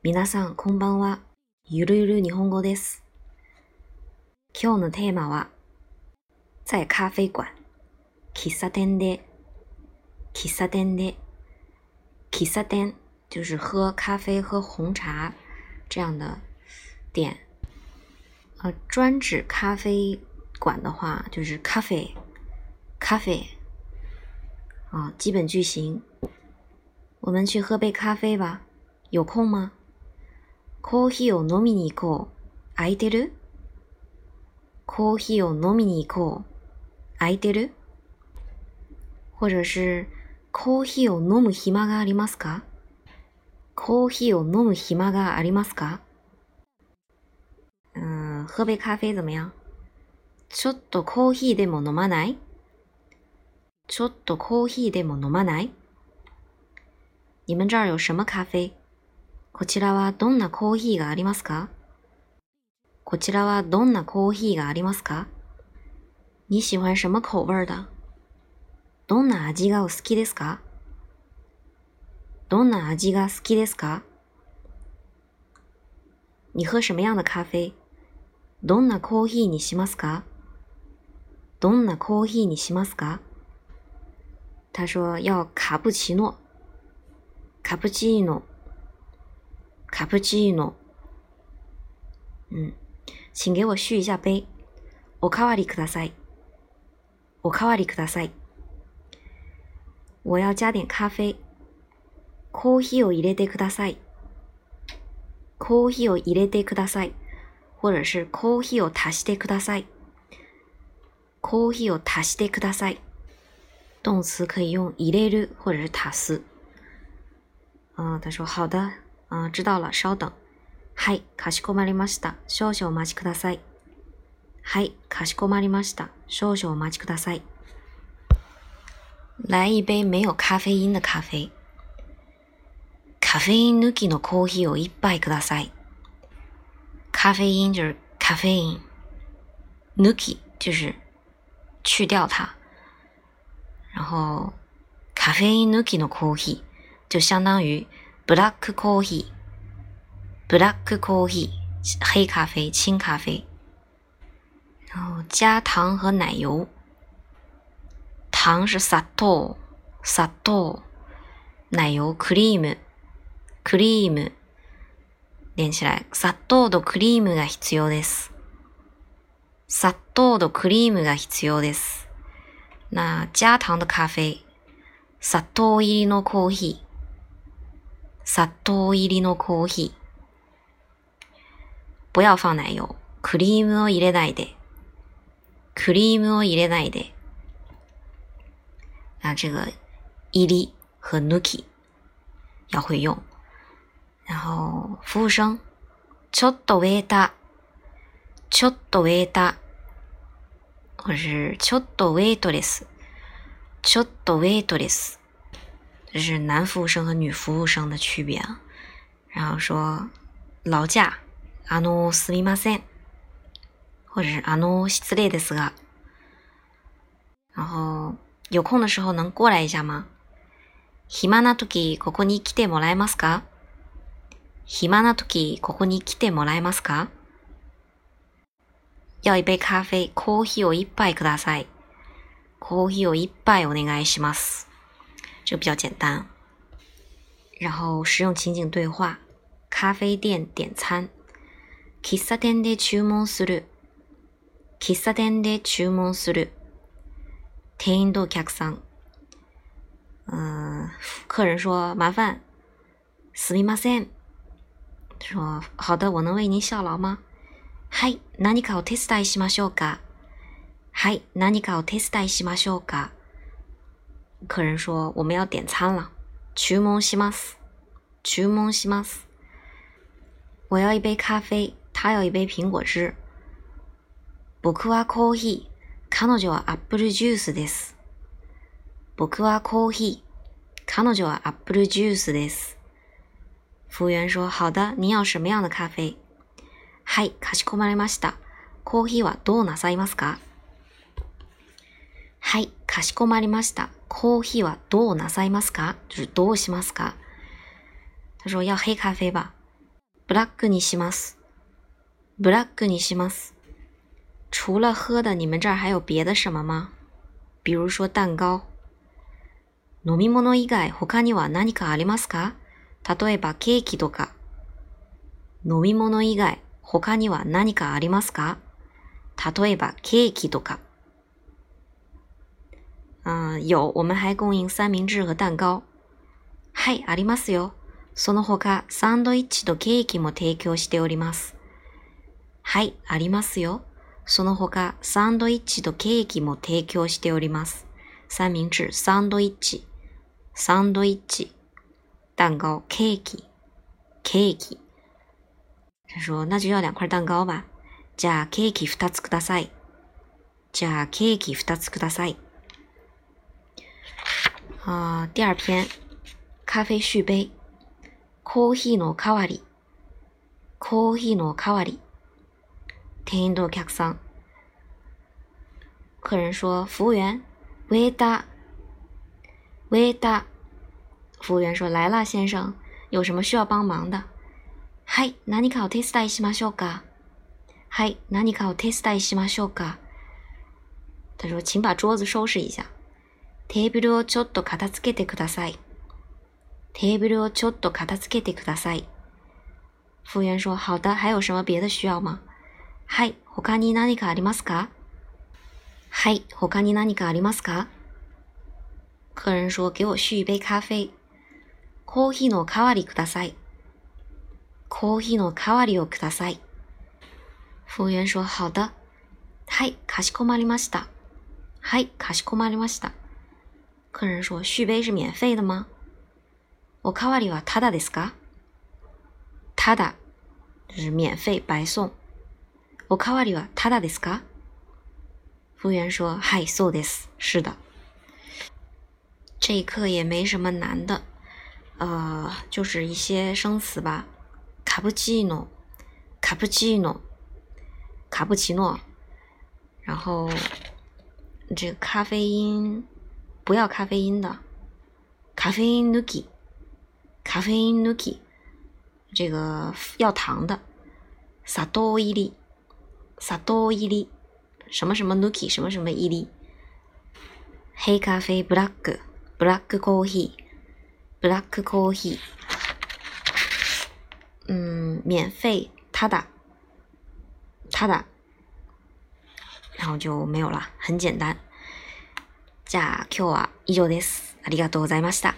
皆さんこんばんは。ゆるゆる日本語です。今日のテーマは、在咖啡館、喫茶店で、喫茶店で、喫茶店就是喝咖啡、喝红茶这样的店。呃，专指咖啡馆的话，就是咖啡，咖啡。啊，基本句型，我们去喝杯咖啡吧，有空吗？コーヒーを飲みに行こう。空いてる？コーヒーを飲みに行こう。空いてる？或者是コーヒーを飲む暇がありますか？コーヒーを飲む暇がありますか？嗯，喝杯咖啡怎么样？ちょっとコーヒーでも飲まない？ちょっとコーヒーでも飲まない？你们这儿有什么咖啡？こちらはどんなコーヒーがありますか？こちらはどんなコーヒーがありますか？你喜欢什么口味的どんな味がお好きですか？どんな味が好きですか？你喝什么样的咖啡？どんなコーヒーにしますか？どんなコーヒーにしますか？他说要卡布奇诺，卡布奇诺，卡布奇诺。嗯，请给我续一下杯。おかわりください。おかわりください。我要加点咖啡。コーヒーを入れてください。コーヒーを入れてください。或者是コーヒーを足してください。コーヒーを足してください。动词可以用入れる或者是塔斯。啊，他说好的，啊，知道了，稍等。はい、かしこまりました。少々お待ちください。はい、かしこまりました。少々お待ちください。来一杯没有咖啡因的咖啡。咖啡因抜きのコーヒーを一杯ください。咖啡因就是咖啡因，抜き就是去掉它。然后咖啡因抜きのコーヒー就相当于 ブラックコーヒー，ブラックコーヒー黑咖啡、清咖啡。然后加糖和奶油，糖是砂糖、砂糖，奶油クリーム、クリーム。連起来、砂糖とクリームが必要です。砂糖とクリームが必要です。那加糖的咖啡，砂糖入りのコーヒー，砂糖入りのコーヒー。不要放奶油，クリームを入れないで，クリームを入れないで。那这个入り和抜き要会用。然后服务生，ちょっとウェイター、ちょっとウェイター。或是ちょっとウェイトレス，ちょっとウェイトレス，这是男服务生和女服务生的区别啊。然后说劳驾，あのすみません，或者是あの失礼ですが。然后有空的时候能过来一下吗？暇な時ここに来てもらえますか？暇な時ここに来てもらえますか？要一杯咖啡，コーヒーを一杯ください。コーヒーを一杯お願いします。这个比较简单。然后实用情景对话：咖啡店点餐。喫茶店で注文する。喫茶店で注文する。店員とお客さん。嗯，客人说麻烦，すみません。说好的，我能为您效劳吗？はい、何かを手伝いしましょうか。はい、何かを手伝いしましょうか。 客人说我们要点餐了，注文します。注文します。我要一杯咖啡，他要一杯苹果汁。僕はコーヒー、彼女はアップルジュースです。僕はコーヒー、彼女はアップルジュースです。服务员说：“好的，您要什么样的咖啡？”はい、かしこまりました。コーヒーはどうなさいますか はい、かしこまりました。コーヒーはどうなさいますか？就是どうしますか？他说要黑咖啡吧。ブラックにします。ブラックにします。除了喝的，你们这儿还有别的什么吗？比如说蛋糕。飲み物以外、他には何かありますか例えばケーキとか。飲み物以外、他には何かありますか例えばケーキとか。嗯，有，我们还供应三明治和蛋糕。はい、ありますよ。その他、サンドイッチとケーキも提供しております。はい、ありますよ。その他、サンドイッチとケーキも提供しております。三明治、サンドイッチ、サンドイッチ、蛋糕、ケーキ、ケーキ。他说：“那就要两块蛋糕吧。”じゃあケーキ二つください。じゃあケーキ二つください。啊，第二篇，咖啡续杯。コーヒーの代わり。コーヒーの代わり。店員とお客さん。客人说：“服务员，ウェイター，ウェイター。”服务员说：“来了，先生，有什么需要帮忙的？”“はい、何かお手伝いしましょうか？”“はい、何かお手伝いしましょうか？”他说：“请把桌子收拾一下。”“ テーブルをちょっと片付けてください。”“テーブルをちょっと片付けてください。”服务员说：“好的，还有什么别的需要吗？”はい、他に何かありますかはい、他に何かありますか客人说：“给我续一杯咖啡。”コーヒーの代わりください。コーヒーの代わりをください。服务員说：“好的。”はい、かしこまりました。はい、かしこまりました。客人说：“续杯是免费的吗？”おかわりはただですか？ただ，就是免费白送。おかわりはただですか？服务员说：“はい、そうです。是的。”这一课也没什么难的，呃，就是一些生词吧。卡布奇诺，卡布奇诺，卡布奇诺。然后这个咖啡因， 不要咖啡因的，咖啡因 nuki，咖啡因 nuki。这个要糖的，萨多伊利。萨多伊利，什么什么 nuki，什么什么伊利，黑咖啡 black，black coffee，black coffee，嗯，免费他的，他的，然后就没有了，很简单。じゃあ今日は以上です。ありがとうございました。